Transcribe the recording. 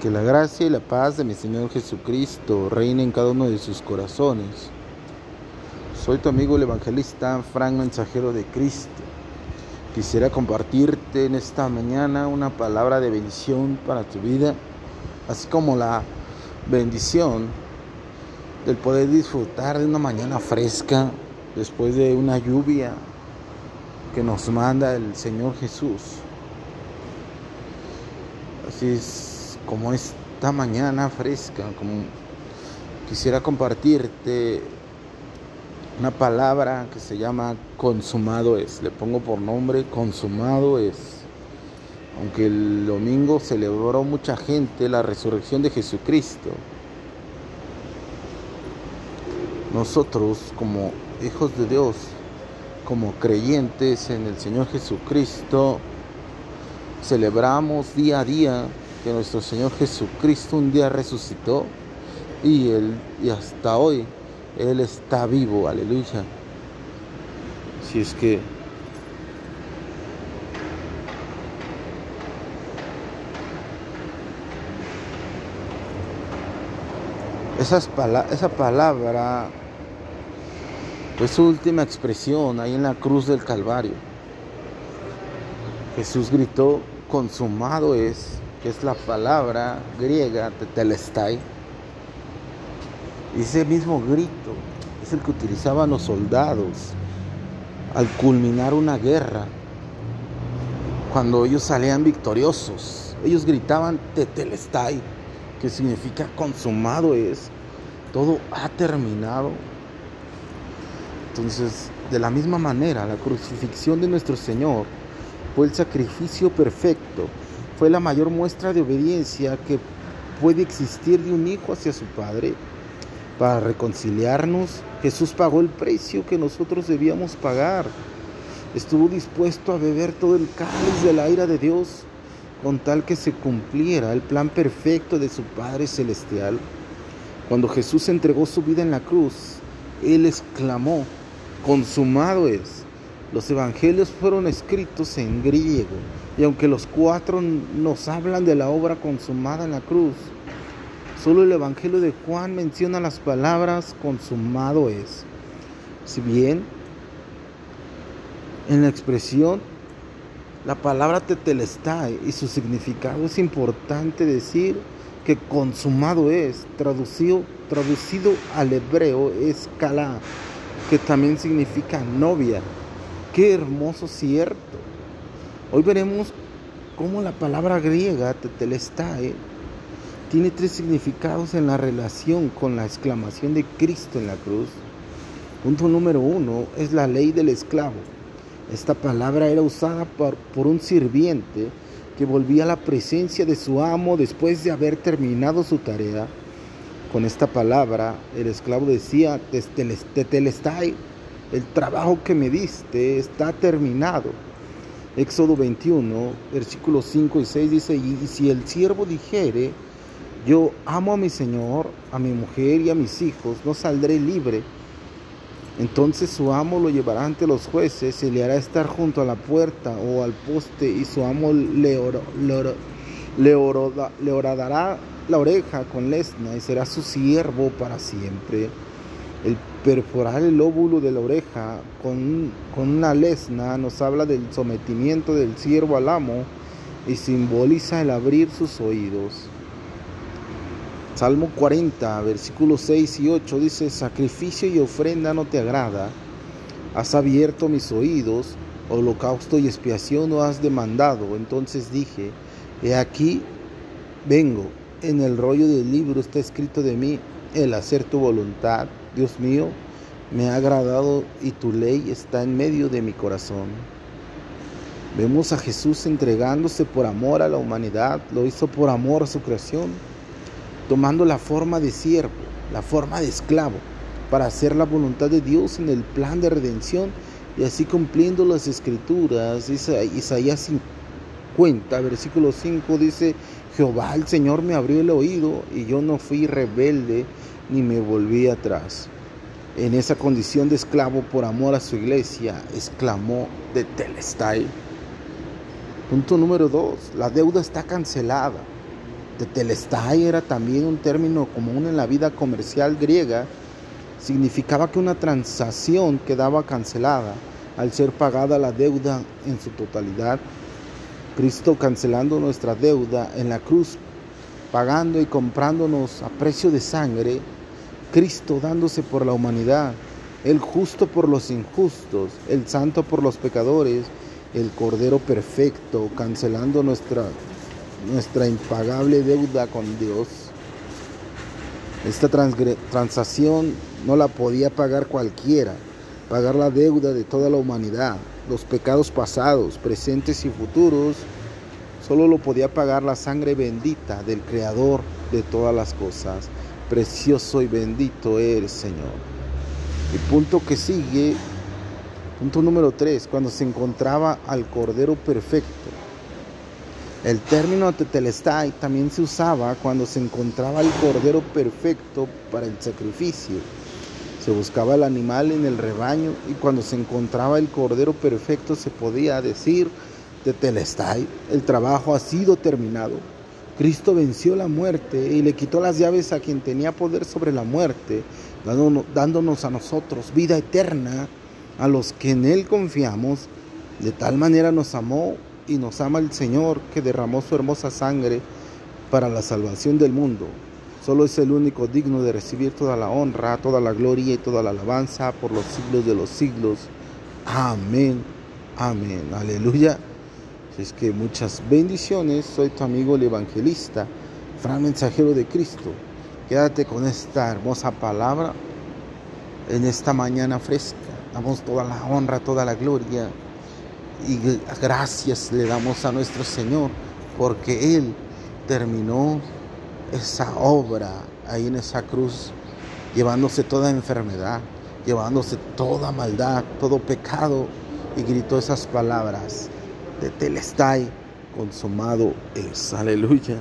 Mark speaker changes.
Speaker 1: Que la gracia y la paz de mi Señor Jesucristo reine en cada uno de sus corazones. Soy tu amigo el evangelista Frank Mensajero de Cristo. Quisiera compartirte en esta mañana una palabra de bendición para tu vida, así como la bendición del poder disfrutar de una mañana fresca después de una lluvia que nos manda el Señor Jesús. Así es como esta mañana fresca, como quisiera compartirte una palabra que se llama consumado es. Le pongo por nombre consumado es. Aunque el domingo celebró mucha gente la resurrección de Jesucristo, nosotros como hijos de Dios, como creyentes en el Señor Jesucristo, celebramos día a día que nuestro Señor Jesucristo un día resucitó y, él, y hasta hoy Él está vivo, aleluya. Si es que Esas esa palabra fue su última expresión ahí en la cruz del Calvario. Jesús gritó, consumado es que es la palabra griega de telestai. Y ese mismo grito es el que utilizaban los soldados al culminar una guerra. Cuando ellos salían victoriosos, ellos gritaban tetelestai, que significa consumado es, todo ha terminado. Entonces, de la misma manera, la crucifixión de nuestro Señor fue el sacrificio perfecto fue la mayor muestra de obediencia que puede existir de un hijo hacia su padre. Para reconciliarnos, Jesús pagó el precio que nosotros debíamos pagar. Estuvo dispuesto a beber todo el cáliz de la ira de Dios con tal que se cumpliera el plan perfecto de su Padre Celestial. Cuando Jesús entregó su vida en la cruz, Él exclamó, consumado es. Los evangelios fueron escritos en griego y aunque los cuatro nos hablan de la obra consumada en la cruz, solo el evangelio de Juan menciona las palabras consumado es. Si bien en la expresión la palabra tetelestai y su significado es importante decir que consumado es, traducido, al hebreo es kala, que también significa novia Qué hermoso cierto. Hoy veremos cómo la palabra griega tetelestai tiene tres significados en la relación con la exclamación de Cristo en la cruz. Punto número uno es la ley del esclavo. Esta palabra era usada por, un sirviente que volvía a la presencia de su amo después de haber terminado su tarea. Con esta palabra, el esclavo decía, tetelestai, el trabajo que me diste está terminado. Éxodo 21, versículos 5 y 6 dice, y si el siervo dijere, yo amo a mi Señor, a mi mujer y a mis hijos, no saldré libre. Entonces su amo lo llevará ante los jueces y le hará estar junto a la puerta o al poste y su amo le, le horadará la oreja con lesna y será su siervo para siempre. El perforar el óvulo de la oreja con, una lesna nos habla del sometimiento del siervo al amo y simboliza el abrir sus oídos. Salmo 40, versículos 6 y 8 dice, sacrificio y ofrenda no te agrada, has abierto mis oídos, holocausto y expiación no has demandado. Entonces dije, he aquí, vengo, en el rollo del libro está escrito de mí el hacer tu voluntad. Dios mío, me ha agradado y tu ley está en medio de mi corazón. Vemos a Jesús entregándose por amor a la humanidad, lo hizo por amor a su creación, tomando la forma de siervo, la forma de esclavo, para hacer la voluntad de Dios en el plan de redención y así cumpliendo las escrituras. Isaías 50, versículo 5 dice, Jehová el Señor me abrió el oído y yo no fui rebelde ni me volví atrás. En esa condición de esclavo por amor a su iglesia, exclamó de Telestai. Punto número dos, la deuda está cancelada. Tetelestai era también un término común en la vida comercial griega. Significaba que una transacción quedaba cancelada al ser pagada la deuda en su totalidad. Cristo cancelando nuestra deuda en la cruz, pagando y comprándonos a precio de sangre. Cristo dándose por la humanidad, el justo por los injustos, el santo por los pecadores, el Cordero perfecto, cancelando nuestra nuestra impagable deuda con Dios. Esta transacción no la podía pagar cualquiera, pagar la deuda de toda la humanidad, los pecados pasados, presentes y futuros, solo lo podía pagar la sangre bendita del Creador de todas las cosas. Precioso y bendito eres, Señor. El punto que sigue, punto número 3, cuando se encontraba al Cordero perfecto el término tetelestai también se usaba cuando se encontraba el cordero perfecto para el sacrificio. Se buscaba el animal en el rebaño y cuando se encontraba el cordero perfecto se podía decir tetelestai, el trabajo ha sido terminado. Cristo venció la muerte y le quitó las llaves a quien tenía poder sobre la muerte, dándonos a nosotros vida eterna, a los que en Él confiamos. De tal manera nos amó y nos ama el Señor que derramó su hermosa sangre para la salvación del mundo. Solo es el único digno de recibir toda la honra, toda la gloria y toda la alabanza por los siglos de los siglos. Amén. Amén. Aleluya. Es que muchas bendiciones. Soy tu amigo el evangelista, Fran Mensajero de Cristo. Quédate con esta hermosa palabra en esta mañana fresca. Damos toda la honra, toda la gloria y gracias le damos a nuestro Señor porque Él terminó esa obra ahí en esa cruz, llevándose toda enfermedad, llevándose toda maldad, todo pecado y gritó esas palabras de Telestai, consumado es. Aleluya.